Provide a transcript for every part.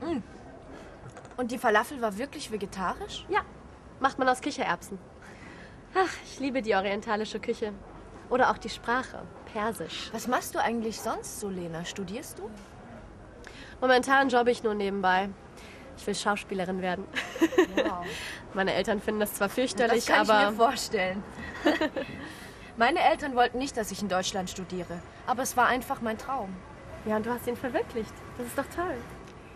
Mm. Und die Falafel war wirklich vegetarisch? Ja, macht man aus Kichererbsen. Ach, ich liebe die orientalische Küche. Oder auch die Sprache, Persisch. Was machst du eigentlich sonst so, Lena? Studierst du? Momentan jobbe ich nur nebenbei. Ich will Schauspielerin werden. Wow. Meine Eltern finden das zwar fürchterlich, das kann aber ich mir vorstellen. Meine Eltern wollten nicht, dass ich in Deutschland studiere. Aber es war einfach mein Traum. ja, und du hast ihn verwirklicht. Das ist doch toll.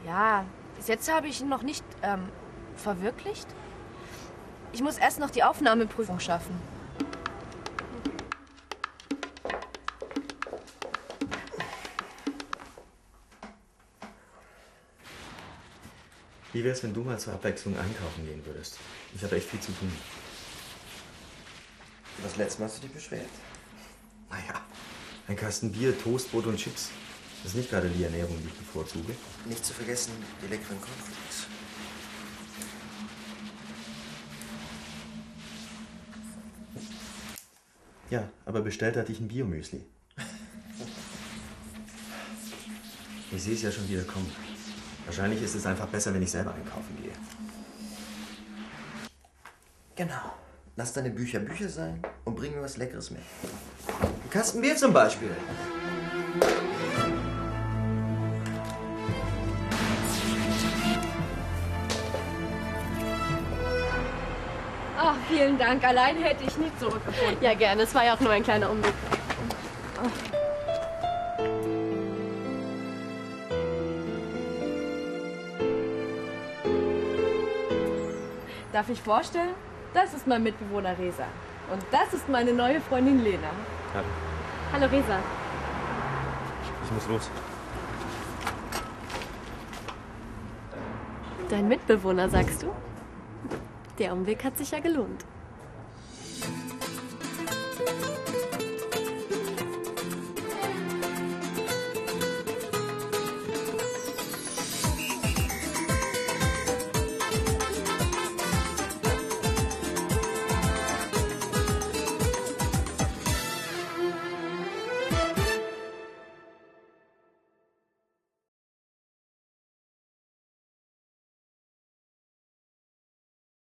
Ja, bis jetzt habe ich ihn noch nicht ähm, verwirklicht. Ich muss erst noch die Aufnahmeprüfung schaffen. Wie wär's, wenn du mal zur Abwechslung einkaufen gehen würdest? Ich habe echt viel zu tun. Das letzte Mal hast du dich beschwert. Naja, ein Kasten Bier, Toastbrot und Chips. Das ist nicht gerade die Ernährung, die ich bevorzuge. Nicht zu vergessen, die leckeren Cornflakes. Ja, aber bestellt hatte ich ein Biomüsli. Ich sehe es ja schon wieder kommen. Wahrscheinlich ist es einfach besser, wenn ich selber einkaufen gehe. Genau. Lass deine Bücher Bücher sein und bring mir was Leckeres mit. Ein Kasten Bier zum Beispiel. Vielen Dank. Allein hätte ich nie zurückgefunden. Ja, gerne. Es war ja auch nur ein kleiner Umweg. Darf ich vorstellen? Das ist mein Mitbewohner Resa. Und das ist meine neue Freundin Lena. Hallo. Hallo, Resa. Ich muss los. Dein Mitbewohner, sagst du? Der Umweg hat sich ja gelohnt.